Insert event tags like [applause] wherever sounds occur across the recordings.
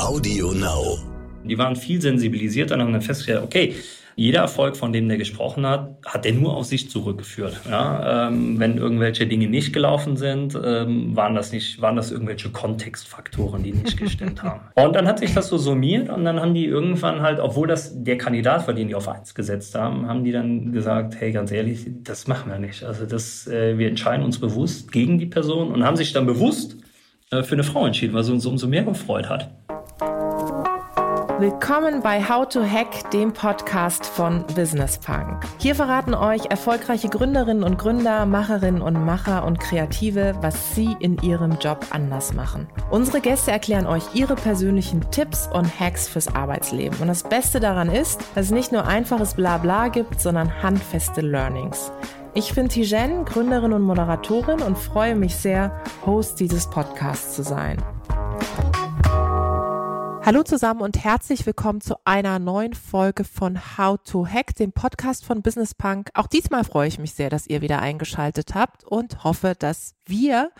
Audio Now. Die waren viel sensibilisierter und haben dann festgestellt, okay, jeder Erfolg, von dem der gesprochen hat, hat er nur auf sich zurückgeführt. Ja, ähm, wenn irgendwelche Dinge nicht gelaufen sind, ähm, waren das nicht, waren das irgendwelche Kontextfaktoren, die nicht gestimmt [laughs] haben. Und dann hat sich das so summiert und dann haben die irgendwann halt, obwohl das der Kandidat war, den die auf eins gesetzt haben, haben die dann gesagt, hey, ganz ehrlich, das machen wir nicht. Also das, äh, wir entscheiden uns bewusst gegen die Person und haben sich dann bewusst für eine Frau entschieden, was uns umso mehr gefreut hat. Willkommen bei How to Hack, dem Podcast von Business Punk. Hier verraten euch erfolgreiche Gründerinnen und Gründer, Macherinnen und Macher und Kreative, was sie in ihrem Job anders machen. Unsere Gäste erklären euch ihre persönlichen Tipps und Hacks fürs Arbeitsleben. Und das Beste daran ist, dass es nicht nur einfaches Blabla gibt, sondern handfeste Learnings. Ich bin Tijen, Gründerin und Moderatorin und freue mich sehr, Host dieses Podcasts zu sein. Hallo zusammen und herzlich willkommen zu einer neuen Folge von How to Hack, dem Podcast von Business Punk. Auch diesmal freue ich mich sehr, dass ihr wieder eingeschaltet habt und hoffe, dass wir,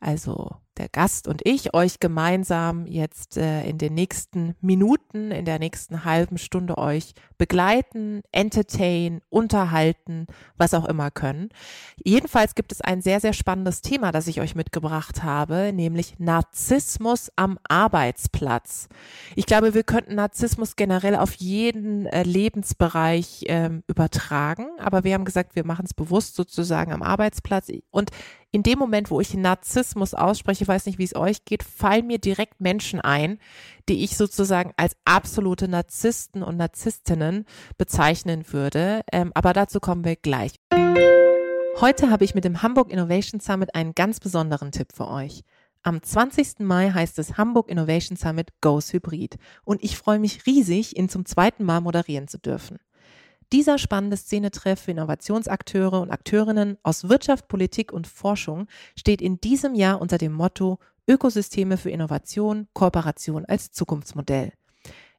also der Gast und ich euch gemeinsam jetzt äh, in den nächsten Minuten, in der nächsten halben Stunde euch begleiten, entertain, unterhalten, was auch immer können. Jedenfalls gibt es ein sehr, sehr spannendes Thema, das ich euch mitgebracht habe, nämlich Narzissmus am Arbeitsplatz. Ich glaube, wir könnten Narzissmus generell auf jeden äh, Lebensbereich ähm, übertragen, aber wir haben gesagt, wir machen es bewusst sozusagen am Arbeitsplatz und in dem Moment, wo ich Narzissmus ausspreche, weiß nicht, wie es euch geht, fallen mir direkt Menschen ein, die ich sozusagen als absolute Narzissten und Narzisstinnen bezeichnen würde. Ähm, aber dazu kommen wir gleich. Heute habe ich mit dem Hamburg Innovation Summit einen ganz besonderen Tipp für euch. Am 20. Mai heißt es Hamburg Innovation Summit Goes Hybrid und ich freue mich riesig, ihn zum zweiten Mal moderieren zu dürfen. Dieser spannende Szenetreff für Innovationsakteure und Akteurinnen aus Wirtschaft, Politik und Forschung steht in diesem Jahr unter dem Motto Ökosysteme für Innovation, Kooperation als Zukunftsmodell.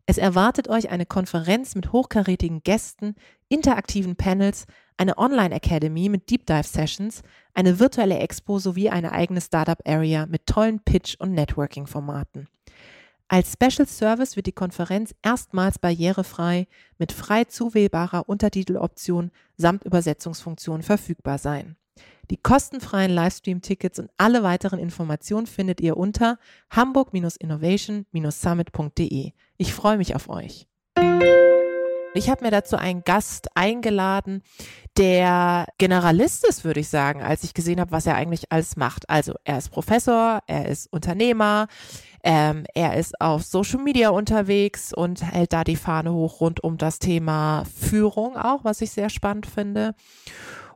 Es erwartet euch eine Konferenz mit hochkarätigen Gästen, interaktiven Panels, eine Online-Academy mit Deep Dive Sessions, eine virtuelle Expo sowie eine eigene Startup Area mit tollen Pitch- und Networking-Formaten. Als Special Service wird die Konferenz erstmals barrierefrei mit frei zuwählbarer Untertiteloption samt Übersetzungsfunktion verfügbar sein. Die kostenfreien Livestream-Tickets und alle weiteren Informationen findet ihr unter hamburg-innovation-summit.de. Ich freue mich auf euch. Ich habe mir dazu einen Gast eingeladen, der Generalist ist, würde ich sagen, als ich gesehen habe, was er eigentlich alles macht. Also er ist Professor, er ist Unternehmer, ähm, er ist auf Social Media unterwegs und hält da die Fahne hoch rund um das Thema Führung auch, was ich sehr spannend finde.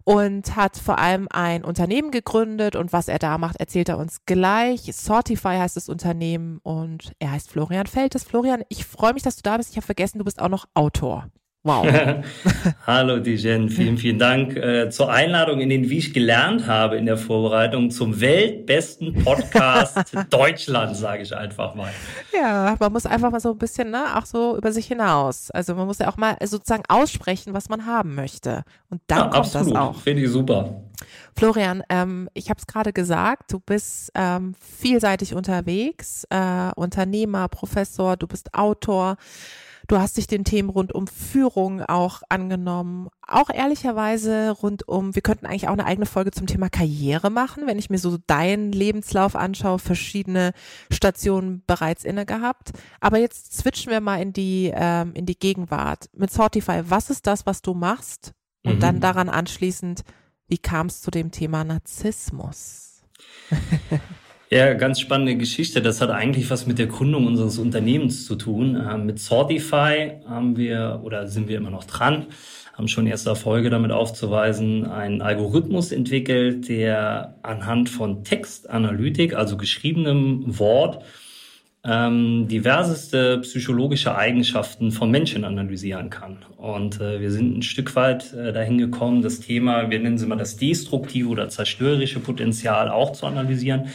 Und hat vor allem ein Unternehmen gegründet und was er da macht, erzählt er uns gleich. Sortify heißt das Unternehmen und er heißt Florian Feltes. Florian, ich freue mich, dass du da bist. Ich habe vergessen, du bist auch noch Autor. Wow. [laughs] Hallo Dijen, vielen, vielen Dank äh, zur Einladung in den, wie ich gelernt habe in der Vorbereitung, zum weltbesten Podcast [laughs] Deutschlands, sage ich einfach mal. Ja, man muss einfach mal so ein bisschen, ne, auch so über sich hinaus. Also man muss ja auch mal sozusagen aussprechen, was man haben möchte. Und dann ja, kommt absolut. das auch. Finde ich super. Florian, ähm, ich habe es gerade gesagt, du bist ähm, vielseitig unterwegs, äh, Unternehmer, Professor, du bist Autor. Du hast dich den Themen rund um Führung auch angenommen. Auch ehrlicherweise rund um, wir könnten eigentlich auch eine eigene Folge zum Thema Karriere machen, wenn ich mir so deinen Lebenslauf anschaue, verschiedene Stationen bereits inne gehabt. Aber jetzt switchen wir mal in die, ähm, in die Gegenwart. Mit Sortify, was ist das, was du machst? Und mhm. dann daran anschließend, wie kam es zu dem Thema Narzissmus? [laughs] Ja, ganz spannende Geschichte. Das hat eigentlich was mit der Gründung unseres Unternehmens zu tun. Ähm, mit Sortify haben wir oder sind wir immer noch dran, haben schon erste Erfolge damit aufzuweisen, einen Algorithmus entwickelt, der anhand von Textanalytik, also geschriebenem Wort, ähm, diverseste psychologische Eigenschaften von Menschen analysieren kann. Und äh, wir sind ein Stück weit äh, dahin gekommen, das Thema, wir nennen es immer das destruktive oder zerstörerische Potenzial auch zu analysieren.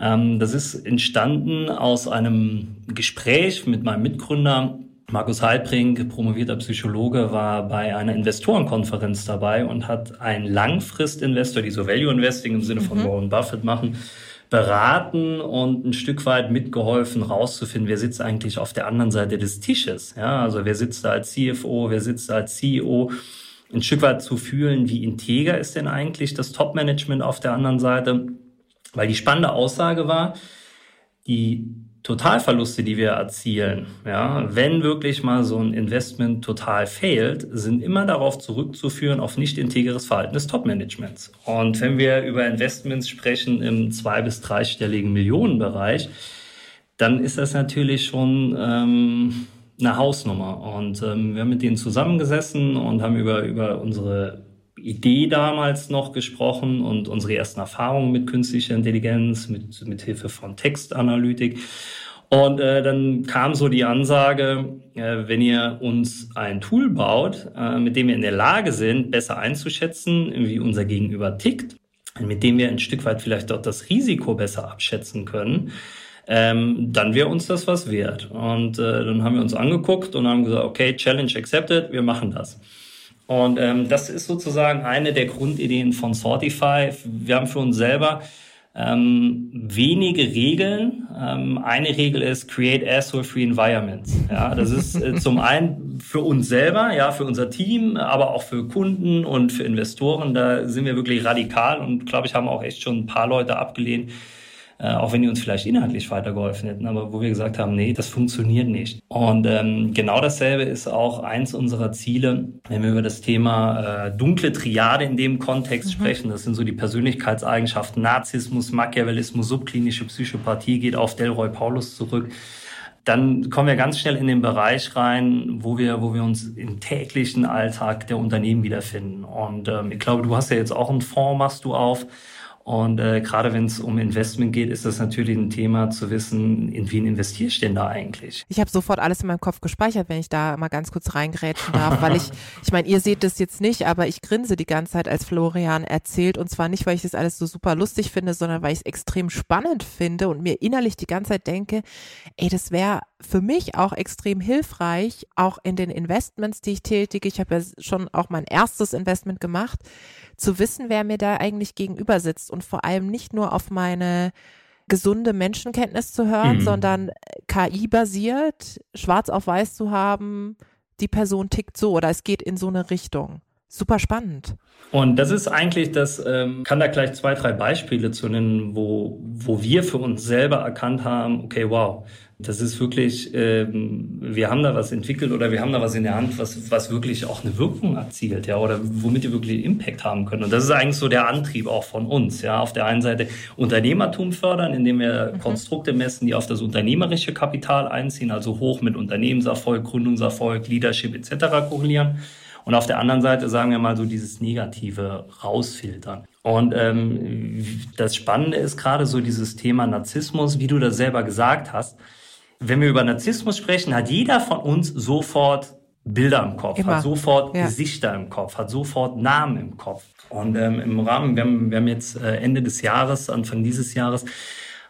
Ähm, das ist entstanden aus einem Gespräch mit meinem Mitgründer. Markus Heidbrink, promovierter Psychologe, war bei einer Investorenkonferenz dabei und hat einen Langfristinvestor, die so Value Investing im Sinne von mhm. Warren Buffett machen, beraten und ein Stück weit mitgeholfen, rauszufinden, wer sitzt eigentlich auf der anderen Seite des Tisches. Ja, also wer sitzt da als CFO, wer sitzt da als CEO, ein Stück weit zu fühlen, wie integer ist denn eigentlich das Top-Management auf der anderen Seite. Weil die spannende Aussage war, die Totalverluste, die wir erzielen, ja, wenn wirklich mal so ein Investment total fehlt, sind immer darauf zurückzuführen auf nicht integres Verhalten des Top-Managements. Und wenn wir über Investments sprechen im zwei- bis dreistelligen Millionenbereich, dann ist das natürlich schon ähm, eine Hausnummer. Und ähm, wir haben mit denen zusammengesessen und haben über, über unsere Idee damals noch gesprochen und unsere ersten Erfahrungen mit künstlicher Intelligenz, mit, mit Hilfe von Textanalytik. Und äh, dann kam so die Ansage, äh, wenn ihr uns ein Tool baut, äh, mit dem wir in der Lage sind, besser einzuschätzen, wie unser Gegenüber tickt, mit dem wir ein Stück weit vielleicht auch das Risiko besser abschätzen können, ähm, dann wäre uns das was wert. Und äh, dann haben wir uns angeguckt und haben gesagt, okay, Challenge accepted, wir machen das. Und ähm, das ist sozusagen eine der Grundideen von Sortify. Wir haben für uns selber ähm, wenige Regeln. Ähm, eine Regel ist Create Asshole-Free Environments. Ja, das ist äh, zum [laughs] einen für uns selber, ja, für unser Team, aber auch für Kunden und für Investoren. Da sind wir wirklich radikal und glaube ich haben auch echt schon ein paar Leute abgelehnt, äh, auch wenn die uns vielleicht inhaltlich weitergeholfen hätten, aber wo wir gesagt haben, nee, das funktioniert nicht. Und ähm, genau dasselbe ist auch eins unserer Ziele, wenn wir über das Thema äh, dunkle Triade in dem Kontext mhm. sprechen. Das sind so die Persönlichkeitseigenschaften Narzissmus, Machiavellismus, subklinische Psychopathie, geht auf Delroy Paulus zurück dann kommen wir ganz schnell in den Bereich rein, wo wir, wo wir uns im täglichen Alltag der Unternehmen wiederfinden. Und ähm, ich glaube, du hast ja jetzt auch einen Fonds, machst du auf. Und äh, gerade wenn es um Investment geht, ist das natürlich ein Thema zu wissen, in wen investiere ich denn da eigentlich? Ich habe sofort alles in meinem Kopf gespeichert, wenn ich da mal ganz kurz reingrätschen darf, weil ich, [laughs] ich meine, ihr seht das jetzt nicht, aber ich grinse die ganze Zeit, als Florian erzählt. Und zwar nicht, weil ich das alles so super lustig finde, sondern weil ich es extrem spannend finde und mir innerlich die ganze Zeit denke, ey, das wäre für mich auch extrem hilfreich, auch in den Investments, die ich tätige. Ich habe ja schon auch mein erstes Investment gemacht zu wissen, wer mir da eigentlich gegenüber sitzt und vor allem nicht nur auf meine gesunde Menschenkenntnis zu hören, mhm. sondern KI-basiert, schwarz auf weiß zu haben, die Person tickt so oder es geht in so eine Richtung. Super spannend. Und das ist eigentlich das, ähm, kann da gleich zwei, drei Beispiele zu nennen, wo, wo wir für uns selber erkannt haben, okay, wow, das ist wirklich, ähm, wir haben da was entwickelt oder wir haben da was in der Hand, was, was wirklich auch eine Wirkung erzielt, ja, oder womit wir wirklich Impact haben können. Und das ist eigentlich so der Antrieb auch von uns, ja. Auf der einen Seite Unternehmertum fördern, indem wir mhm. Konstrukte messen, die auf das unternehmerische Kapital einziehen, also hoch mit Unternehmenserfolg, Gründungserfolg, Leadership etc. korrelieren. Und auf der anderen Seite sagen wir mal so dieses Negative rausfiltern. Und ähm, das Spannende ist gerade so dieses Thema Narzissmus, wie du das selber gesagt hast wenn wir über Narzissmus sprechen, hat jeder von uns sofort Bilder im Kopf, Immer. hat sofort ja. Gesichter im Kopf, hat sofort Namen im Kopf. Und ähm, im Rahmen, wir haben, wir haben jetzt äh, Ende des Jahres, Anfang dieses Jahres,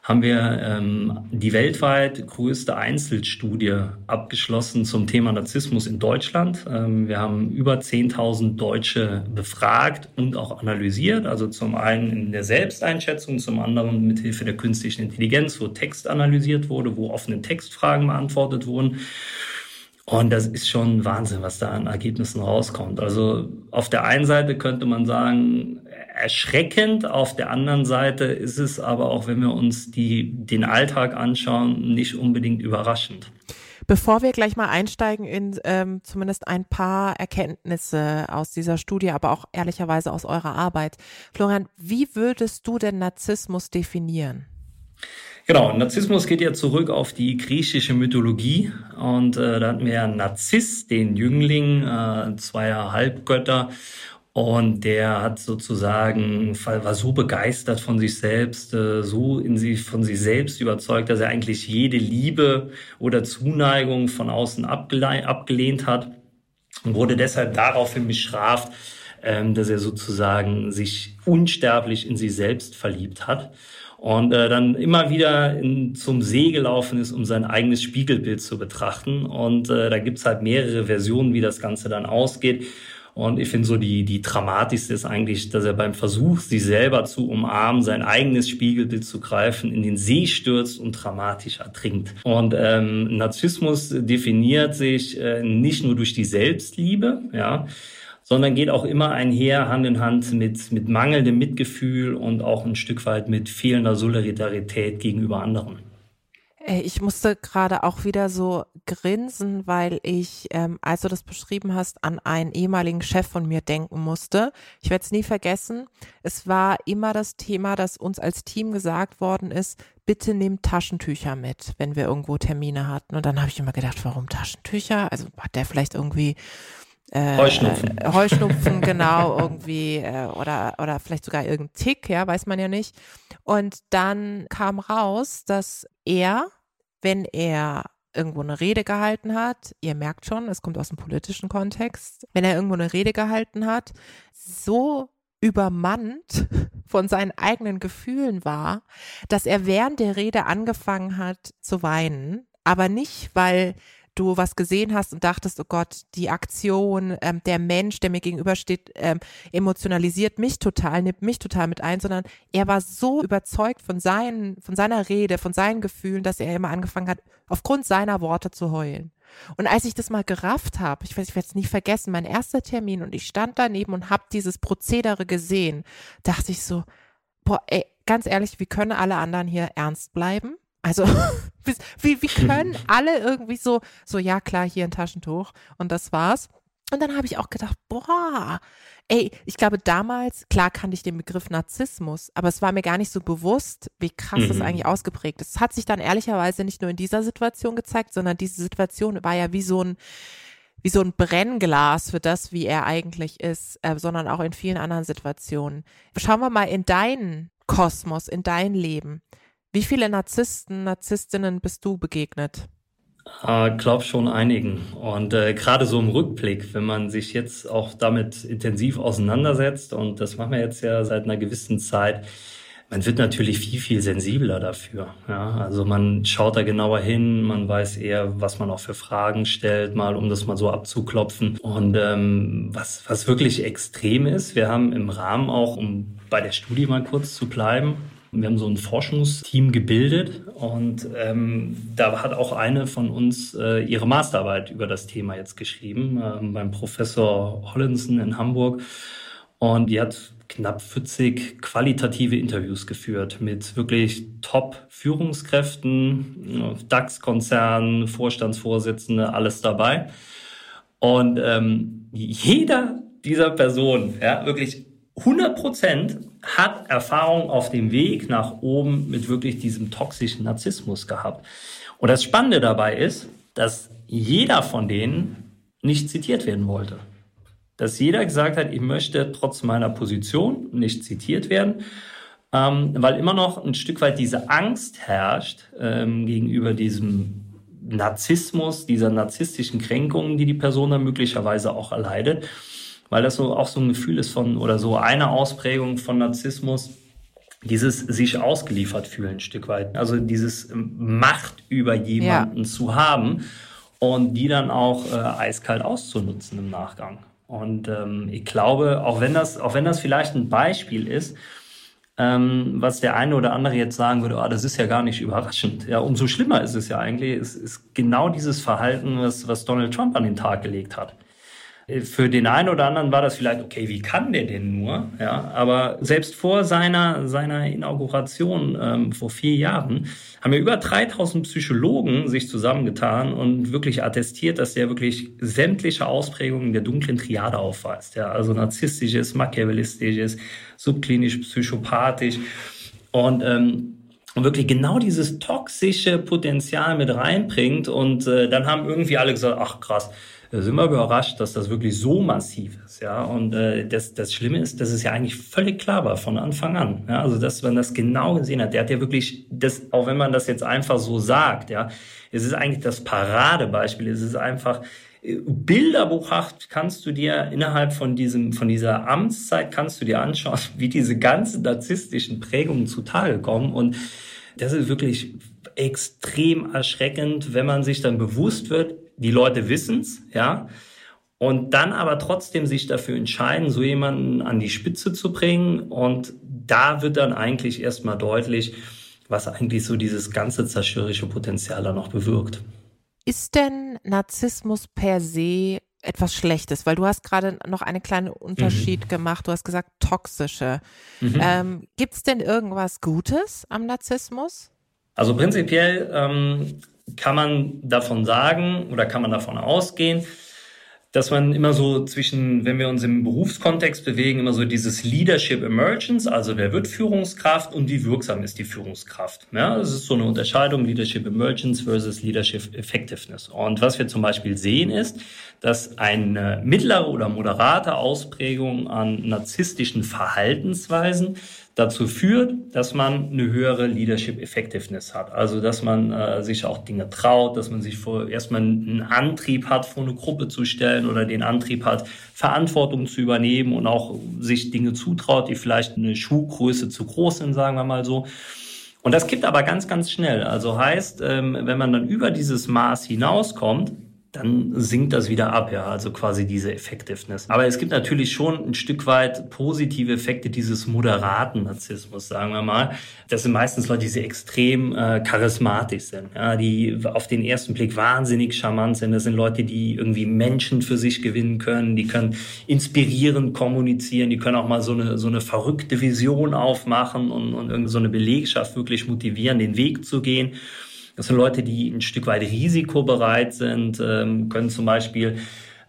haben wir ähm, die weltweit größte Einzelstudie abgeschlossen zum Thema Narzissmus in Deutschland. Ähm, wir haben über 10.000 Deutsche befragt und auch analysiert. Also zum einen in der Selbsteinschätzung, zum anderen mit Hilfe der künstlichen Intelligenz, wo Text analysiert wurde, wo offene Textfragen beantwortet wurden. Und das ist schon Wahnsinn, was da an Ergebnissen rauskommt. Also auf der einen Seite könnte man sagen, erschreckend. Auf der anderen Seite ist es aber auch, wenn wir uns die, den Alltag anschauen, nicht unbedingt überraschend. Bevor wir gleich mal einsteigen in ähm, zumindest ein paar Erkenntnisse aus dieser Studie, aber auch ehrlicherweise aus eurer Arbeit. Florian, wie würdest du denn Narzissmus definieren? Genau, Narzissmus geht ja zurück auf die griechische Mythologie und äh, da hatten wir ja Narziss, den Jüngling äh, zweier Halbgötter und der hat sozusagen, war so begeistert von sich selbst, äh, so in sich, von sich selbst überzeugt, dass er eigentlich jede Liebe oder Zuneigung von außen abgelehnt hat und wurde deshalb daraufhin bestraft, ähm, dass er sozusagen sich unsterblich in sich selbst verliebt hat und äh, dann immer wieder in, zum See gelaufen ist, um sein eigenes Spiegelbild zu betrachten. Und äh, da gibt's halt mehrere Versionen, wie das Ganze dann ausgeht. Und ich finde so die, die dramatischste ist eigentlich, dass er beim Versuch, sich selber zu umarmen, sein eigenes Spiegelbild zu greifen, in den See stürzt und dramatisch ertrinkt. Und ähm, Narzissmus definiert sich äh, nicht nur durch die Selbstliebe, ja, sondern geht auch immer einher Hand in Hand mit, mit mangelndem Mitgefühl und auch ein Stück weit mit fehlender Solidarität gegenüber anderen. Ich musste gerade auch wieder so grinsen, weil ich, ähm, als du das beschrieben hast, an einen ehemaligen Chef von mir denken musste. Ich werde es nie vergessen. Es war immer das Thema, dass uns als Team gesagt worden ist, bitte nehmt Taschentücher mit, wenn wir irgendwo Termine hatten. Und dann habe ich immer gedacht, warum Taschentücher? Also hat der vielleicht irgendwie äh, Heuschnupfen. Äh, Heuschnupfen, genau, irgendwie, äh, oder, oder vielleicht sogar irgendein Tick, ja, weiß man ja nicht. Und dann kam raus, dass er wenn er irgendwo eine Rede gehalten hat, ihr merkt schon, es kommt aus dem politischen Kontext, wenn er irgendwo eine Rede gehalten hat, so übermannt [laughs] von seinen eigenen Gefühlen war, dass er während der Rede angefangen hat zu weinen, aber nicht, weil du was gesehen hast und dachtest, oh Gott, die Aktion, ähm, der Mensch, der mir gegenübersteht, ähm, emotionalisiert mich total, nimmt mich total mit ein, sondern er war so überzeugt von seinen, von seiner Rede, von seinen Gefühlen, dass er immer angefangen hat, aufgrund seiner Worte zu heulen. Und als ich das mal gerafft habe, ich weiß, ich werde es nie vergessen, mein erster Termin und ich stand daneben und habe dieses Prozedere gesehen, dachte ich so, boah, ey, ganz ehrlich, wie können alle anderen hier ernst bleiben? Also, [laughs] wie, wie können [laughs] alle irgendwie so, so, ja klar, hier ein Taschentuch und das war's. Und dann habe ich auch gedacht, boah, ey, ich glaube damals, klar kannte ich den Begriff Narzissmus, aber es war mir gar nicht so bewusst, wie krass mhm. das eigentlich ausgeprägt ist. Es hat sich dann ehrlicherweise nicht nur in dieser Situation gezeigt, sondern diese Situation war ja wie so ein, wie so ein Brennglas für das, wie er eigentlich ist, äh, sondern auch in vielen anderen Situationen. Schauen wir mal in deinen Kosmos, in dein Leben. Wie viele Narzissten, Narzisstinnen bist du begegnet? Äh, glaub schon einigen. Und äh, gerade so im Rückblick, wenn man sich jetzt auch damit intensiv auseinandersetzt, und das machen wir jetzt ja seit einer gewissen Zeit, man wird natürlich viel, viel sensibler dafür. Ja? Also man schaut da genauer hin, man weiß eher, was man auch für Fragen stellt, mal um das mal so abzuklopfen. Und ähm, was, was wirklich extrem ist, wir haben im Rahmen auch, um bei der Studie mal kurz zu bleiben, wir haben so ein Forschungsteam gebildet und ähm, da hat auch eine von uns äh, ihre Masterarbeit über das Thema jetzt geschrieben, ähm, beim Professor Hollinson in Hamburg. Und die hat knapp 40 qualitative Interviews geführt mit wirklich Top-Führungskräften, DAX-Konzernen, Vorstandsvorsitzende, alles dabei. Und ähm, jeder dieser Personen, ja, wirklich 100 Prozent hat Erfahrung auf dem Weg nach oben mit wirklich diesem toxischen Narzissmus gehabt. Und das Spannende dabei ist, dass jeder von denen nicht zitiert werden wollte. Dass jeder gesagt hat, ich möchte trotz meiner Position nicht zitiert werden, ähm, weil immer noch ein Stück weit diese Angst herrscht ähm, gegenüber diesem Narzissmus, dieser narzisstischen Kränkungen, die die Person dann möglicherweise auch erleidet weil das so auch so ein Gefühl ist von oder so eine Ausprägung von Narzissmus, dieses sich ausgeliefert fühlen ein Stück weit. Also dieses Macht über jemanden ja. zu haben und die dann auch äh, eiskalt auszunutzen im Nachgang. Und ähm, ich glaube, auch wenn das, auch wenn das vielleicht ein Beispiel ist, ähm, was der eine oder andere jetzt sagen würde, ah, das ist ja gar nicht überraschend. Ja, umso schlimmer ist es ja eigentlich, es ist genau dieses Verhalten, was, was Donald Trump an den Tag gelegt hat für den einen oder anderen war das vielleicht, okay, wie kann der denn nur? Ja, aber selbst vor seiner, seiner Inauguration ähm, vor vier Jahren haben ja über 3000 Psychologen sich zusammengetan und wirklich attestiert, dass der wirklich sämtliche Ausprägungen der dunklen Triade aufweist. Ja, also narzisstisches, machiavellistisches, subklinisch, psychopathisch und ähm, und wirklich genau dieses toxische Potenzial mit reinbringt. Und äh, dann haben irgendwie alle gesagt, ach krass, da sind wir überrascht, dass das wirklich so massiv ist. Ja, und äh, das, das Schlimme ist, dass es ja eigentlich völlig klar war von Anfang an. Ja, also dass man das genau gesehen hat. Der hat ja wirklich, das, auch wenn man das jetzt einfach so sagt, ja, es ist eigentlich das Paradebeispiel. Es ist einfach äh, bilderbuchhaft kannst du dir innerhalb von diesem, von dieser Amtszeit kannst du dir anschauen, [laughs] wie diese ganzen narzisstischen Prägungen zutage kommen und das ist wirklich extrem erschreckend, wenn man sich dann bewusst wird, die Leute wissen's, ja. und dann aber trotzdem sich dafür entscheiden, so jemanden an die Spitze zu bringen. Und da wird dann eigentlich erstmal deutlich, was eigentlich so dieses ganze zerstörerische Potenzial da noch bewirkt. Ist denn Narzissmus per se etwas Schlechtes? Weil du hast gerade noch einen kleinen Unterschied mhm. gemacht. Du hast gesagt toxische. Mhm. Ähm, Gibt es denn irgendwas Gutes am Narzissmus? Also prinzipiell ähm, kann man davon sagen oder kann man davon ausgehen, dass man immer so zwischen, wenn wir uns im Berufskontext bewegen, immer so dieses Leadership Emergence, also wer wird Führungskraft und wie wirksam ist die Führungskraft. Ja, das ist so eine Unterscheidung Leadership Emergence versus Leadership Effectiveness. Und was wir zum Beispiel sehen ist, dass eine mittlere oder moderate Ausprägung an narzisstischen Verhaltensweisen dazu führt, dass man eine höhere Leadership Effectiveness hat. Also, dass man äh, sich auch Dinge traut, dass man sich vor, erstmal einen Antrieb hat, vor eine Gruppe zu stellen oder den Antrieb hat, Verantwortung zu übernehmen und auch sich Dinge zutraut, die vielleicht eine Schuhgröße zu groß sind, sagen wir mal so. Und das kippt aber ganz, ganz schnell. Also heißt, ähm, wenn man dann über dieses Maß hinauskommt, dann sinkt das wieder ab, ja, also quasi diese Effectiveness. Aber es gibt natürlich schon ein Stück weit positive Effekte dieses moderaten Narzissmus, sagen wir mal. Das sind meistens Leute, die sehr extrem äh, charismatisch sind, ja, die auf den ersten Blick wahnsinnig charmant sind. Das sind Leute, die irgendwie Menschen für sich gewinnen können, die können inspirierend kommunizieren, die können auch mal so eine, so eine verrückte Vision aufmachen und, und irgendwie so eine Belegschaft wirklich motivieren, den Weg zu gehen. Das sind Leute, die ein Stück weit risikobereit sind, ähm, können zum Beispiel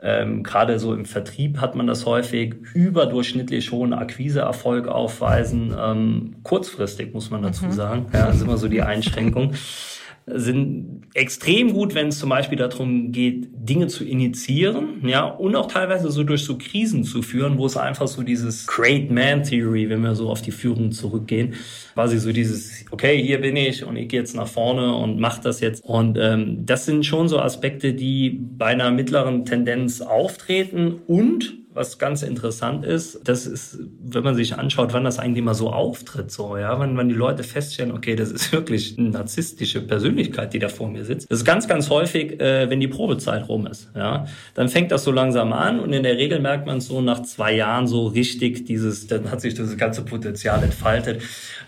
ähm, Gerade so im Vertrieb hat man das häufig überdurchschnittlich hohen Akquiseerfolg aufweisen. Ähm, kurzfristig muss man dazu mhm. sagen. Ja, das ist immer so die Einschränkung [laughs] sind extrem gut, wenn es zum Beispiel darum geht, Dinge zu initiieren, ja, und auch teilweise so durch so Krisen zu führen, wo es einfach so dieses Great Man Theory, wenn wir so auf die Führung zurückgehen, quasi so dieses, okay, hier bin ich und ich gehe jetzt nach vorne und mach das jetzt. Und ähm, das sind schon so Aspekte, die bei einer mittleren Tendenz auftreten und was ganz interessant ist, das ist, wenn man sich anschaut, wann das eigentlich mal so auftritt, so, ja, wenn, wenn die Leute feststellen, okay, das ist wirklich eine narzisstische Persönlichkeit, die da vor mir sitzt. Das ist ganz, ganz häufig, äh, wenn die Probezeit rum ist, ja. Dann fängt das so langsam an und in der Regel merkt man so nach zwei Jahren so richtig dieses, dann hat sich das ganze Potenzial entfaltet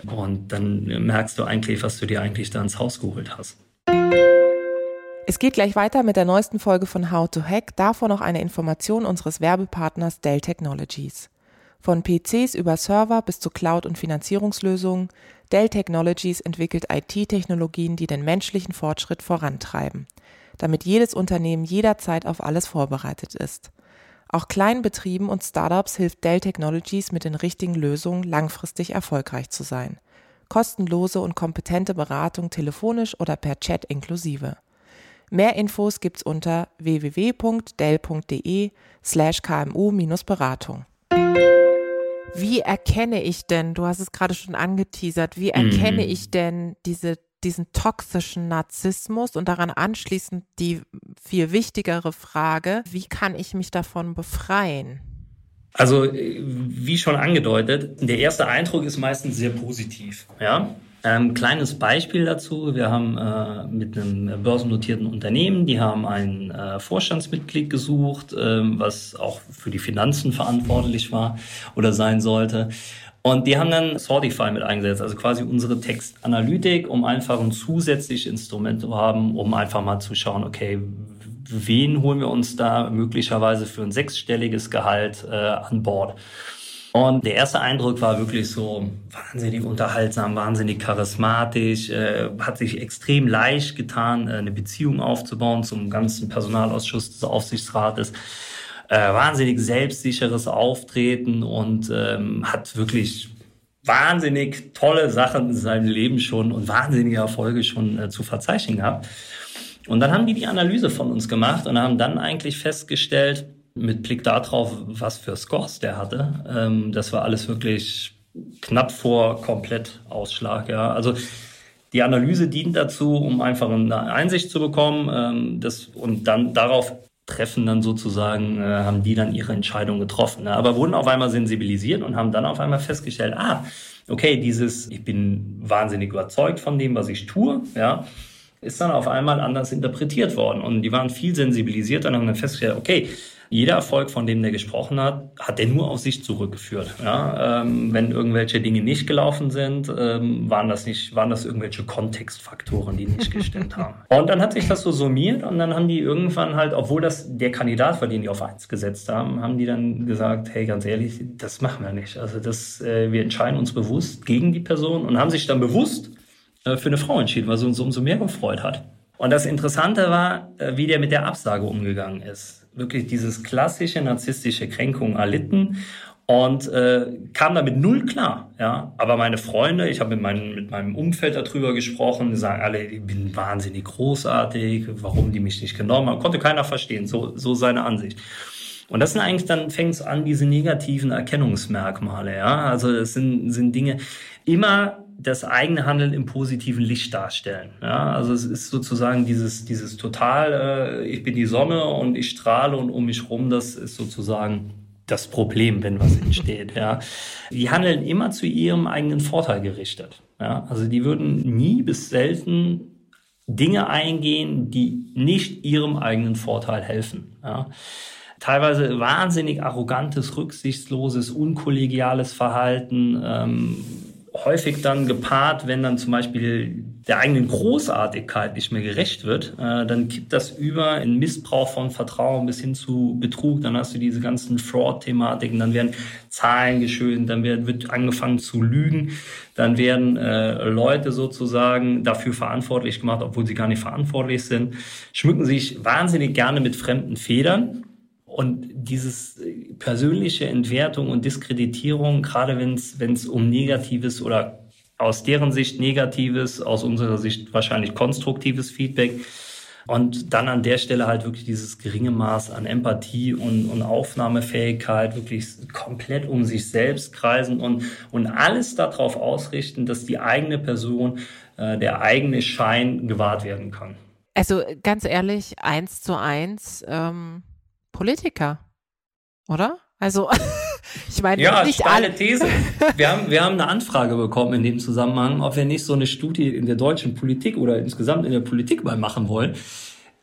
und dann merkst du eigentlich, was du dir eigentlich da ins Haus geholt hast. Es geht gleich weiter mit der neuesten Folge von How to Hack. Davor noch eine Information unseres Werbepartners Dell Technologies. Von PCs über Server bis zu Cloud- und Finanzierungslösungen, Dell Technologies entwickelt IT-Technologien, die den menschlichen Fortschritt vorantreiben, damit jedes Unternehmen jederzeit auf alles vorbereitet ist. Auch kleinen Betrieben und Startups hilft Dell Technologies mit den richtigen Lösungen langfristig erfolgreich zu sein. Kostenlose und kompetente Beratung telefonisch oder per Chat inklusive. Mehr Infos gibt's unter www.dell.de slash kmu-beratung. Wie erkenne ich denn, du hast es gerade schon angeteasert, wie erkenne mhm. ich denn diese, diesen toxischen Narzissmus und daran anschließend die viel wichtigere Frage, wie kann ich mich davon befreien? Also, wie schon angedeutet, der erste Eindruck ist meistens sehr positiv, ja. Ähm, kleines Beispiel dazu. Wir haben äh, mit einem börsennotierten Unternehmen, die haben ein äh, Vorstandsmitglied gesucht, äh, was auch für die Finanzen verantwortlich war oder sein sollte. Und die haben dann Sortify mit eingesetzt, also quasi unsere Textanalytik, um einfach ein zusätzliches Instrument zu haben, um einfach mal zu schauen, okay, wen holen wir uns da möglicherweise für ein sechsstelliges Gehalt äh, an Bord? Und der erste Eindruck war wirklich so wahnsinnig unterhaltsam, wahnsinnig charismatisch, äh, hat sich extrem leicht getan, äh, eine Beziehung aufzubauen zum ganzen Personalausschuss des Aufsichtsrates. Äh, wahnsinnig selbstsicheres Auftreten und ähm, hat wirklich wahnsinnig tolle Sachen in seinem Leben schon und wahnsinnige Erfolge schon äh, zu verzeichnen gehabt. Und dann haben die die Analyse von uns gemacht und haben dann eigentlich festgestellt, mit Blick darauf, was für Scores der hatte. Ähm, das war alles wirklich knapp vor Komplettausschlag. Ja. Also die Analyse dient dazu, um einfach eine Einsicht zu bekommen ähm, das, und dann darauf treffen dann sozusagen, äh, haben die dann ihre Entscheidung getroffen. Ne? Aber wurden auf einmal sensibilisiert und haben dann auf einmal festgestellt, ah, okay, dieses, ich bin wahnsinnig überzeugt von dem, was ich tue, ja, ist dann auf einmal anders interpretiert worden. Und die waren viel sensibilisierter und haben dann festgestellt, okay, jeder Erfolg, von dem der gesprochen hat, hat er nur auf sich zurückgeführt. Ja, ähm, wenn irgendwelche Dinge nicht gelaufen sind, ähm, waren das nicht, waren das irgendwelche Kontextfaktoren, die nicht gestimmt haben. [laughs] Und dann hat sich das so summiert und dann haben die irgendwann halt, obwohl das der Kandidat war, den die auf eins gesetzt haben, haben die dann gesagt, hey, ganz ehrlich, das machen wir nicht. Also das, äh, wir entscheiden uns bewusst gegen die Person und haben sich dann bewusst äh, für eine Frau entschieden, was uns umso mehr gefreut hat. Und das Interessante war, äh, wie der mit der Absage umgegangen ist wirklich dieses klassische narzisstische Kränkung erlitten und äh, kam damit null klar. Ja, aber meine Freunde, ich habe mit, meinem mit meinem Umfeld darüber gesprochen, die sagen alle, ich bin wahnsinnig großartig, warum die mich nicht genommen haben, konnte keiner verstehen, so so seine Ansicht. Und das sind eigentlich dann fängt es an diese negativen Erkennungsmerkmale. Ja, also es sind sind Dinge immer das eigene Handeln im positiven Licht darstellen. Ja, also es ist sozusagen dieses, dieses total, äh, ich bin die Sonne und ich strahle und um mich rum, das ist sozusagen das Problem, wenn was entsteht. Ja, die handeln immer zu ihrem eigenen Vorteil gerichtet. Ja, also die würden nie bis selten Dinge eingehen, die nicht ihrem eigenen Vorteil helfen. Ja teilweise wahnsinnig arrogantes, rücksichtsloses, unkollegiales Verhalten, ähm, häufig dann gepaart, wenn dann zum Beispiel der eigenen Großartigkeit nicht mehr gerecht wird, äh, dann kippt das über in Missbrauch von Vertrauen bis hin zu Betrug. Dann hast du diese ganzen Fraud-Thematiken, dann werden Zahlen geschönt, dann wird, wird angefangen zu lügen, dann werden äh, Leute sozusagen dafür verantwortlich gemacht, obwohl sie gar nicht verantwortlich sind, schmücken sich wahnsinnig gerne mit fremden Federn und dieses äh, persönliche Entwertung und Diskreditierung, gerade wenn es um negatives oder aus deren Sicht negatives, aus unserer Sicht wahrscheinlich konstruktives Feedback und dann an der Stelle halt wirklich dieses geringe Maß an Empathie und, und Aufnahmefähigkeit wirklich komplett um sich selbst kreisen und, und alles darauf ausrichten, dass die eigene Person, äh, der eigene Schein gewahrt werden kann. Also ganz ehrlich, eins zu eins. Ähm Politiker, oder? Also, [laughs] ich meine, ja, nicht alle. These. [laughs] Wir haben, wir haben eine Anfrage bekommen in dem Zusammenhang, ob wir nicht so eine Studie in der deutschen Politik oder insgesamt in der Politik mal machen wollen.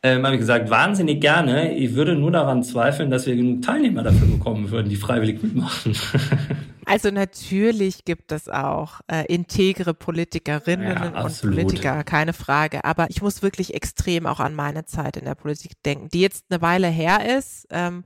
Ähm, habe ich gesagt, wahnsinnig gerne. Ich würde nur daran zweifeln, dass wir genug Teilnehmer dafür bekommen würden, die freiwillig mitmachen. [laughs] Also natürlich gibt es auch äh, integre Politikerinnen ja, und Politiker, keine Frage. Aber ich muss wirklich extrem auch an meine Zeit in der Politik denken, die jetzt eine Weile her ist. Ähm,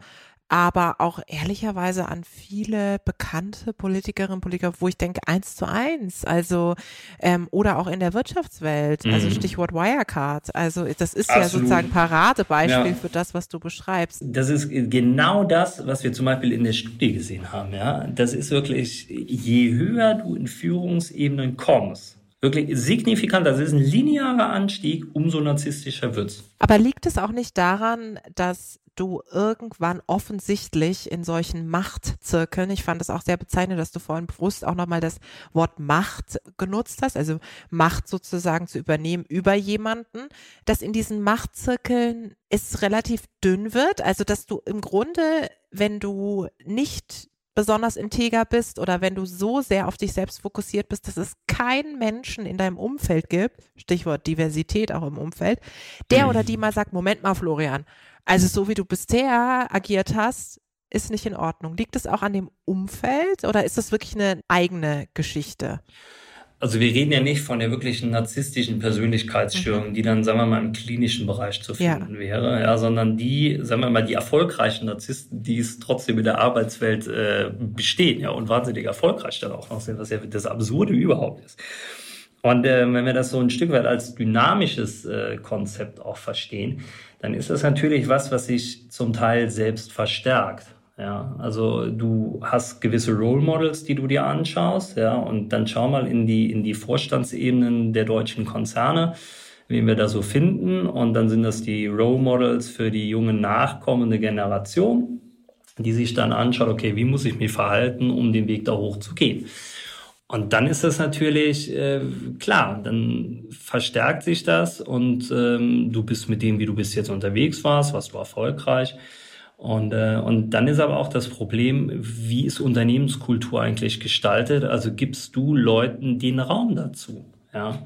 aber auch ehrlicherweise an viele bekannte Politikerinnen und Politiker, wo ich denke, eins zu eins, also ähm, oder auch in der Wirtschaftswelt, also mhm. also Stichwort Wirecard, also das ist Absolut. ja sozusagen Paradebeispiel ja. für das, was du beschreibst. Das ist genau das, was wir zum Beispiel in der Studie gesehen haben, ja. Das ist wirklich, je höher du in Führungsebenen kommst, wirklich signifikant, das ist ein linearer Anstieg, umso narzisstischer wird's. Aber liegt es auch nicht daran, dass du irgendwann offensichtlich in solchen Machtzirkeln, ich fand es auch sehr bezeichnend, dass du vorhin bewusst auch nochmal das Wort Macht genutzt hast, also Macht sozusagen zu übernehmen über jemanden, dass in diesen Machtzirkeln es relativ dünn wird, also dass du im Grunde, wenn du nicht besonders integer bist oder wenn du so sehr auf dich selbst fokussiert bist, dass es keinen Menschen in deinem Umfeld gibt, Stichwort Diversität auch im Umfeld, der oder die mal sagt, Moment mal, Florian, also so wie du bisher agiert hast, ist nicht in Ordnung. Liegt es auch an dem Umfeld oder ist das wirklich eine eigene Geschichte? Also wir reden ja nicht von der wirklichen narzisstischen Persönlichkeitsstörung, mhm. die dann, sagen wir mal, im klinischen Bereich zu finden ja. wäre, ja, sondern die, sagen wir mal, die erfolgreichen Narzissten, die es trotzdem in der Arbeitswelt äh, bestehen, ja, und wahnsinnig erfolgreich dann auch noch sind, was ja das Absurde überhaupt ist. Und äh, wenn wir das so ein Stück weit als dynamisches äh, Konzept auch verstehen, dann ist das natürlich was, was sich zum Teil selbst verstärkt. Ja, also du hast gewisse Role Models, die du dir anschaust, ja, und dann schau mal in die, in die Vorstandsebenen der deutschen Konzerne, wen wir da so finden. Und dann sind das die Role Models für die junge nachkommende Generation, die sich dann anschaut, okay, wie muss ich mich verhalten, um den Weg da hoch zu gehen? Und dann ist das natürlich äh, klar, dann verstärkt sich das und ähm, du bist mit dem, wie du bis jetzt unterwegs warst, warst du erfolgreich. Und, äh, und dann ist aber auch das Problem, wie ist Unternehmenskultur eigentlich gestaltet? Also gibst du Leuten den Raum dazu? Ja.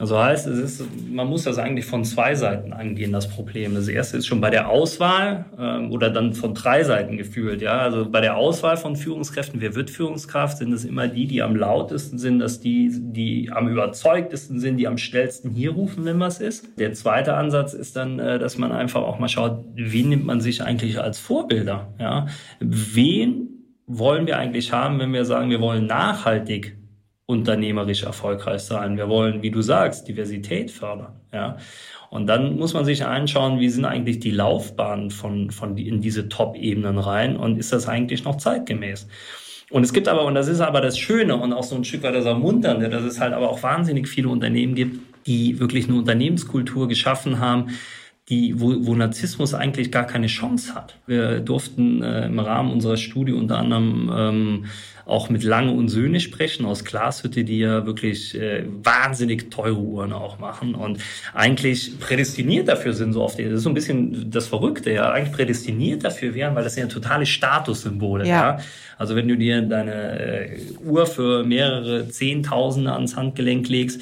Also heißt, es ist, man muss das eigentlich von zwei Seiten angehen, das Problem. Das erste ist schon bei der Auswahl ähm, oder dann von drei Seiten gefühlt. Ja, also bei der Auswahl von Führungskräften, wer wird Führungskraft, sind es immer die, die am lautesten sind, dass die, die am überzeugtesten sind, die am schnellsten hier rufen, wenn was ist. Der zweite Ansatz ist dann, äh, dass man einfach auch mal schaut, wen nimmt man sich eigentlich als Vorbilder? Ja, wen wollen wir eigentlich haben, wenn wir sagen, wir wollen nachhaltig unternehmerisch erfolgreich sein. Wir wollen, wie du sagst, Diversität fördern. Ja. Und dann muss man sich anschauen, wie sind eigentlich die Laufbahnen von, von die, in diese Top-Ebenen rein und ist das eigentlich noch zeitgemäß? Und es gibt aber, und das ist aber das Schöne und auch so ein Stück weit das Ermunternde, dass es halt aber auch wahnsinnig viele Unternehmen gibt, die wirklich eine Unternehmenskultur geschaffen haben, die, wo, wo Narzissmus eigentlich gar keine Chance hat. Wir durften äh, im Rahmen unserer Studie unter anderem ähm, auch mit Lange und Söhne sprechen aus Glashütte, die ja wirklich äh, wahnsinnig teure Uhren auch machen und eigentlich prädestiniert dafür sind, so oft. Das ist so ein bisschen das Verrückte, ja, eigentlich prädestiniert dafür wären, weil das sind ja totale Statussymbole, ja. ja? Also wenn du dir deine äh, Uhr für mehrere Zehntausende ans Handgelenk legst,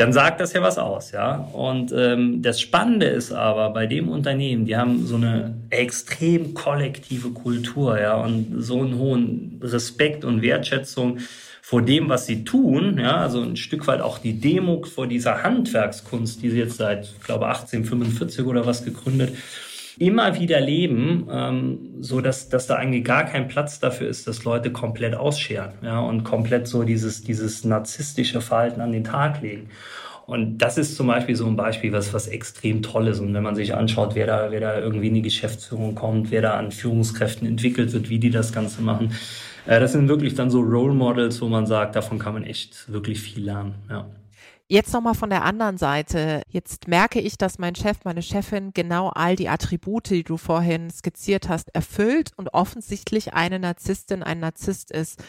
dann sagt das ja was aus, ja. Und ähm, das Spannende ist aber bei dem Unternehmen, die haben so eine extrem kollektive Kultur, ja, und so einen hohen Respekt und Wertschätzung vor dem, was sie tun, ja, also ein Stück weit auch die Demo vor dieser Handwerkskunst, die sie jetzt seit, glaube, 1845 oder was gegründet immer wieder leben, ähm, so dass, dass da eigentlich gar kein Platz dafür ist, dass Leute komplett ausscheren, ja, und komplett so dieses, dieses narzisstische Verhalten an den Tag legen. Und das ist zum Beispiel so ein Beispiel, was, was extrem toll ist. Und wenn man sich anschaut, wer da, wer da irgendwie in die Geschäftsführung kommt, wer da an Führungskräften entwickelt wird, wie die das Ganze machen, äh, das sind wirklich dann so Role Models, wo man sagt, davon kann man echt wirklich viel lernen, ja. Jetzt nochmal von der anderen Seite. Jetzt merke ich, dass mein Chef, meine Chefin genau all die Attribute, die du vorhin skizziert hast, erfüllt und offensichtlich eine Narzisstin, ein Narzisst ist.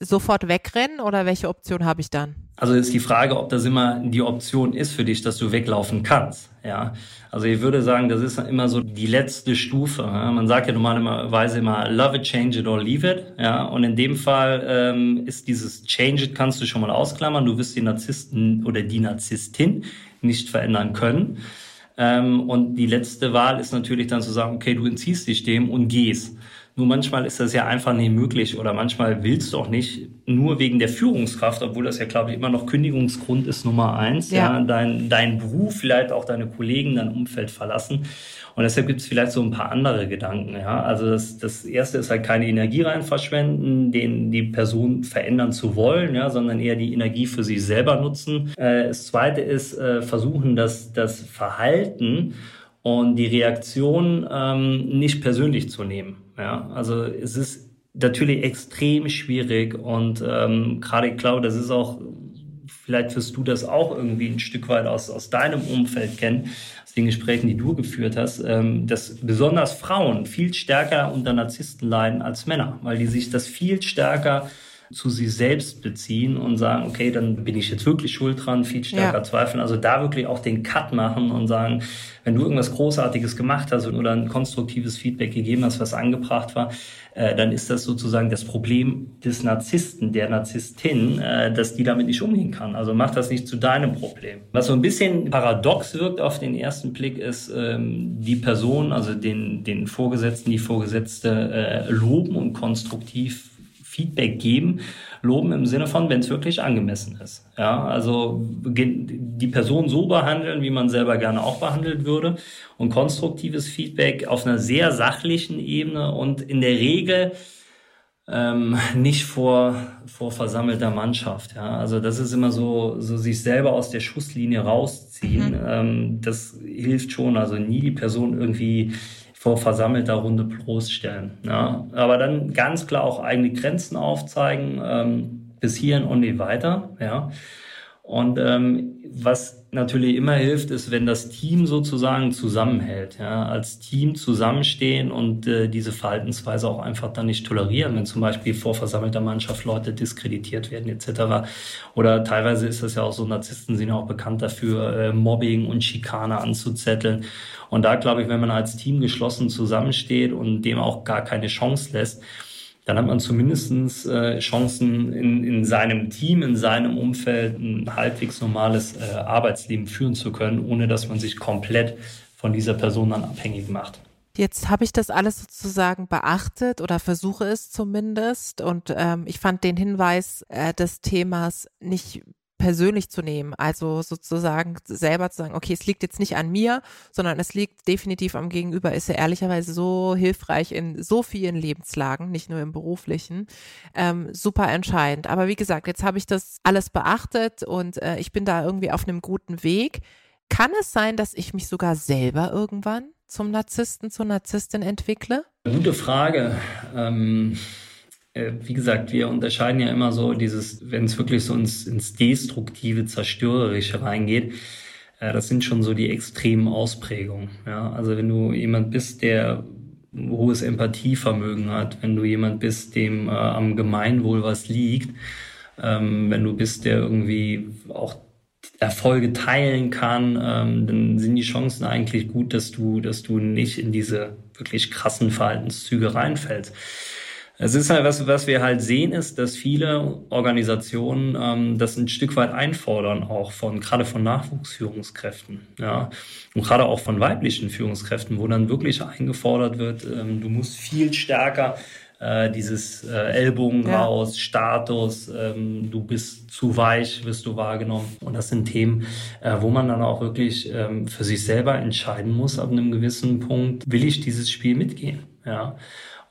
Sofort wegrennen oder welche Option habe ich dann? Also ist die Frage, ob das immer die Option ist für dich, dass du weglaufen kannst. Ja, also ich würde sagen, das ist immer so die letzte Stufe. Man sagt ja normalerweise immer Love it, change it or leave it. Ja, und in dem Fall ähm, ist dieses Change it kannst du schon mal ausklammern. Du wirst die Narzissten oder die Narzisstin nicht verändern können. Ähm, und die letzte Wahl ist natürlich dann zu sagen, okay, du entziehst dich dem und gehst. Nur manchmal ist das ja einfach nicht möglich oder manchmal willst du auch nicht nur wegen der Führungskraft, obwohl das ja, glaube ich, immer noch Kündigungsgrund ist Nummer eins, ja, ja dein, dein Beruf, vielleicht auch deine Kollegen, dein Umfeld verlassen. Und deshalb gibt es vielleicht so ein paar andere Gedanken. Ja? Also das, das erste ist halt keine Energie rein verschwenden, den die Person verändern zu wollen, ja, sondern eher die Energie für sich selber nutzen. Äh, das zweite ist äh, versuchen, dass das Verhalten und die Reaktion ähm, nicht persönlich zu nehmen. Ja, also es ist natürlich extrem schwierig und ähm, gerade ich glaube, das ist auch, vielleicht wirst du das auch irgendwie ein Stück weit aus, aus deinem Umfeld kennen, aus den Gesprächen, die du geführt hast, ähm, dass besonders Frauen viel stärker unter Narzissten leiden als Männer, weil die sich das viel stärker zu sich selbst beziehen und sagen, okay, dann bin ich jetzt wirklich schuld dran, viel stärker ja. zweifeln. Also da wirklich auch den Cut machen und sagen, wenn du irgendwas Großartiges gemacht hast oder ein konstruktives Feedback gegeben hast, was angebracht war, äh, dann ist das sozusagen das Problem des Narzissten, der Narzisstin, äh, dass die damit nicht umgehen kann. Also mach das nicht zu deinem Problem. Was so ein bisschen paradox wirkt auf den ersten Blick, ist ähm, die Person, also den, den Vorgesetzten, die Vorgesetzte äh, loben und konstruktiv Feedback geben, loben im Sinne von, wenn es wirklich angemessen ist. Ja, also die Person so behandeln, wie man selber gerne auch behandelt würde und konstruktives Feedback auf einer sehr sachlichen Ebene und in der Regel ähm, nicht vor, vor versammelter Mannschaft. Ja, also das ist immer so, so sich selber aus der Schusslinie rausziehen. Mhm. Ähm, das hilft schon. Also nie die Person irgendwie vor versammelter Runde bloßstellen. Ja. Aber dann ganz klar auch eigene Grenzen aufzeigen, ähm, bis hierhin und nicht weiter. Ja. Und ähm, was natürlich immer hilft, ist, wenn das Team sozusagen zusammenhält, ja, als Team zusammenstehen und äh, diese Verhaltensweise auch einfach dann nicht tolerieren, wenn zum Beispiel vor versammelter Mannschaft Leute diskreditiert werden etc. Oder teilweise ist das ja auch so, Narzissten sind ja auch bekannt dafür, äh, Mobbing und Schikane anzuzetteln. Und da glaube ich, wenn man als Team geschlossen zusammensteht und dem auch gar keine Chance lässt, dann hat man zumindest äh, Chancen, in, in seinem Team, in seinem Umfeld ein halbwegs normales äh, Arbeitsleben führen zu können, ohne dass man sich komplett von dieser Person dann abhängig macht. Jetzt habe ich das alles sozusagen beachtet oder versuche es zumindest. Und ähm, ich fand den Hinweis äh, des Themas nicht persönlich zu nehmen. Also sozusagen selber zu sagen, okay, es liegt jetzt nicht an mir, sondern es liegt definitiv am Gegenüber, ist ja ehrlicherweise so hilfreich in so vielen Lebenslagen, nicht nur im beruflichen. Ähm, super entscheidend. Aber wie gesagt, jetzt habe ich das alles beachtet und äh, ich bin da irgendwie auf einem guten Weg. Kann es sein, dass ich mich sogar selber irgendwann zum Narzissten, zur Narzisstin entwickle? Gute Frage. Ähm äh, wie gesagt, wir unterscheiden ja immer so dieses, wenn es wirklich so ins, ins destruktive, zerstörerische reingeht, äh, das sind schon so die extremen Ausprägungen. Ja? Also wenn du jemand bist, der hohes Empathievermögen hat, wenn du jemand bist, dem äh, am Gemeinwohl was liegt, ähm, wenn du bist, der irgendwie auch Erfolge teilen kann, ähm, dann sind die Chancen eigentlich gut, dass du, dass du nicht in diese wirklich krassen Verhaltenszüge reinfällst. Es ist halt, was, was wir halt sehen, ist, dass viele Organisationen ähm, das ein Stück weit einfordern, auch von, gerade von Nachwuchsführungskräften, ja. Und gerade auch von weiblichen Führungskräften, wo dann wirklich eingefordert wird, ähm, du musst viel stärker äh, dieses äh, Ellbogen ja. raus, Status, ähm, du bist zu weich, wirst du wahrgenommen. Und das sind Themen, äh, wo man dann auch wirklich ähm, für sich selber entscheiden muss, ab einem gewissen Punkt, will ich dieses Spiel mitgehen, ja.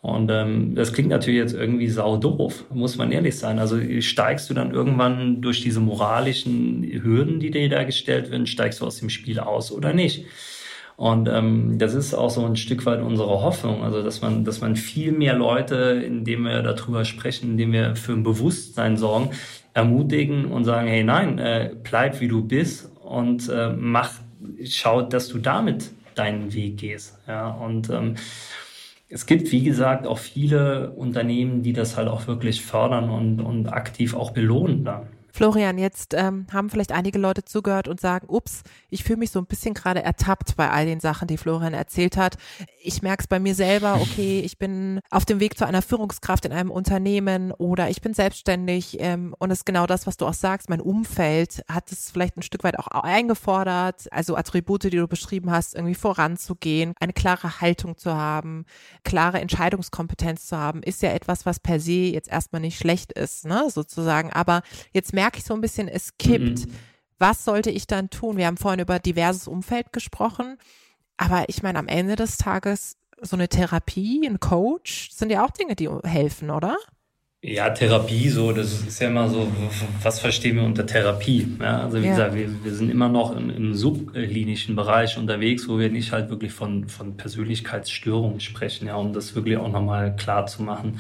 Und ähm, das klingt natürlich jetzt irgendwie sau doof, muss man ehrlich sein. Also steigst du dann irgendwann durch diese moralischen Hürden, die dir da gestellt werden, steigst du aus dem Spiel aus oder nicht? Und ähm, das ist auch so ein Stück weit unsere Hoffnung, also dass man, dass man viel mehr Leute, indem wir darüber sprechen, indem wir für ein Bewusstsein sorgen, ermutigen und sagen, hey nein, äh, bleib wie du bist und äh, mach, schau, dass du damit deinen Weg gehst. Ja, und ähm, es gibt, wie gesagt, auch viele Unternehmen, die das halt auch wirklich fördern und, und aktiv auch belohnen dann. Florian, jetzt ähm, haben vielleicht einige Leute zugehört und sagen, ups, ich fühle mich so ein bisschen gerade ertappt bei all den Sachen, die Florian erzählt hat. Ich merke es bei mir selber, okay, ich bin auf dem Weg zu einer Führungskraft in einem Unternehmen oder ich bin selbstständig ähm, und es ist genau das, was du auch sagst, mein Umfeld hat es vielleicht ein Stück weit auch eingefordert, also Attribute, die du beschrieben hast, irgendwie voranzugehen, eine klare Haltung zu haben, klare Entscheidungskompetenz zu haben, ist ja etwas, was per se jetzt erstmal nicht schlecht ist, ne, sozusagen. Aber jetzt merke merke ich so ein bisschen, es kippt. Mhm. Was sollte ich dann tun? Wir haben vorhin über diverses Umfeld gesprochen, aber ich meine, am Ende des Tages so eine Therapie, ein Coach, sind ja auch Dinge, die helfen, oder? Ja, Therapie, so, das ist ja immer so, was verstehen wir unter Therapie? Ja, also wie ja. gesagt, wir, wir sind immer noch im, im subklinischen Bereich unterwegs, wo wir nicht halt wirklich von, von Persönlichkeitsstörungen sprechen, ja, um das wirklich auch nochmal klar zu machen.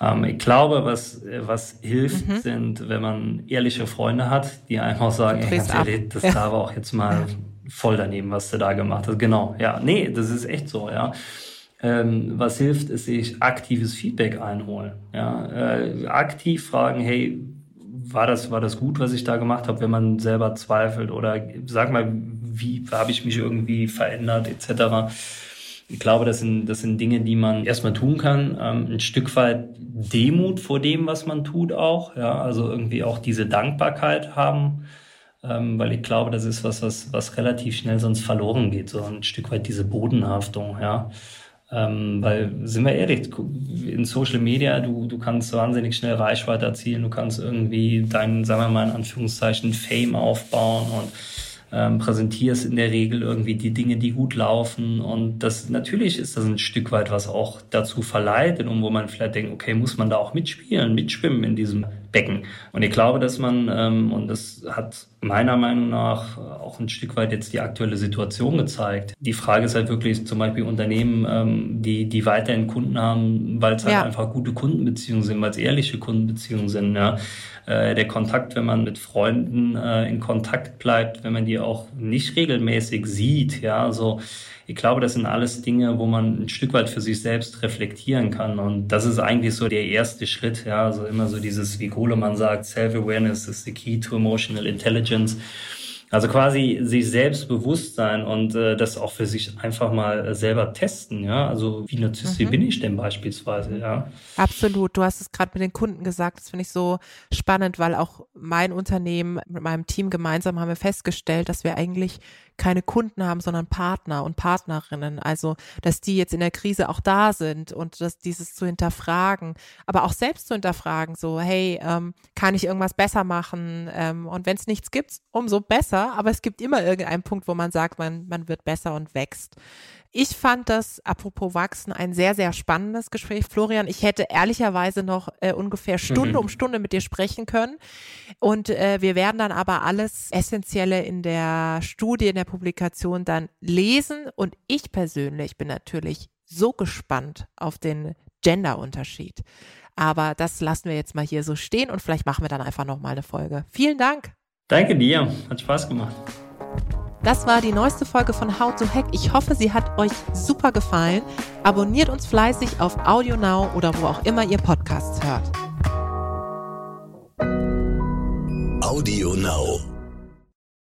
Ähm, ich glaube, was, was hilft, mhm. sind, wenn man ehrliche Freunde hat, die einfach sagen, ey, ganz ehrlich, das ja. war auch jetzt mal voll daneben, was du da gemacht hast. Genau, ja, nee, das ist echt so, ja. Ähm, was hilft, ist sich aktives Feedback einholen. Ja, äh, aktiv fragen, hey, war das, war das gut, was ich da gemacht habe, wenn man selber zweifelt oder sag mal, wie habe ich mich irgendwie verändert, etc. Ich glaube, das sind, das sind Dinge, die man erstmal tun kann. Ähm, ein Stück weit Demut vor dem, was man tut auch. Ja, also irgendwie auch diese Dankbarkeit haben. Ähm, weil ich glaube, das ist was, was, was relativ schnell sonst verloren geht. So ein Stück weit diese Bodenhaftung, ja. Ähm, weil, sind wir ehrlich, in Social Media, du, du kannst wahnsinnig schnell Reichweite erzielen, du kannst irgendwie deinen, sagen wir mal in Anführungszeichen, Fame aufbauen und ähm, präsentierst in der Regel irgendwie die Dinge, die gut laufen. Und das natürlich ist das ein Stück weit, was auch dazu verleitet und wo man vielleicht denkt, okay, muss man da auch mitspielen, mitschwimmen in diesem Becken. Und ich glaube, dass man, ähm, und das hat meiner Meinung nach auch ein Stück weit jetzt die aktuelle Situation gezeigt. Die Frage ist halt wirklich zum Beispiel Unternehmen, ähm, die, die weiterhin Kunden haben, weil es halt ja. einfach gute Kundenbeziehungen sind, weil es ehrliche Kundenbeziehungen sind. Ja. Äh, der Kontakt, wenn man mit Freunden äh, in Kontakt bleibt, wenn man die auch nicht regelmäßig sieht, ja, so ich glaube, das sind alles Dinge, wo man ein Stück weit für sich selbst reflektieren kann. Und das ist eigentlich so der erste Schritt. Ja, also immer so dieses, wie Kohlemann sagt, Self-Awareness is the key to emotional intelligence. Also quasi sich selbst bewusst sein und äh, das auch für sich einfach mal äh, selber testen, ja. Also wie narzisstisch mhm. bin ich denn beispielsweise, ja. Absolut. Du hast es gerade mit den Kunden gesagt. Das finde ich so spannend, weil auch mein Unternehmen mit meinem Team gemeinsam haben wir festgestellt, dass wir eigentlich keine Kunden haben, sondern Partner und Partnerinnen. Also, dass die jetzt in der Krise auch da sind und dass dieses zu hinterfragen, aber auch selbst zu hinterfragen, so, hey, ähm, kann ich irgendwas besser machen? Ähm, und wenn es nichts gibt, umso besser. Aber es gibt immer irgendeinen Punkt, wo man sagt, man, man wird besser und wächst. Ich fand das, apropos Wachsen, ein sehr, sehr spannendes Gespräch. Florian, ich hätte ehrlicherweise noch äh, ungefähr Stunde mhm. um Stunde mit dir sprechen können. Und äh, wir werden dann aber alles Essentielle in der Studie, in der Publikation dann lesen. Und ich persönlich bin natürlich so gespannt auf den Gender-Unterschied. Aber das lassen wir jetzt mal hier so stehen und vielleicht machen wir dann einfach nochmal eine Folge. Vielen Dank. Danke dir. Hat Spaß gemacht. Das war die neueste Folge von How to Hack. Ich hoffe, sie hat euch super gefallen. Abonniert uns fleißig auf Audio Now oder wo auch immer ihr Podcasts hört. Audio Now.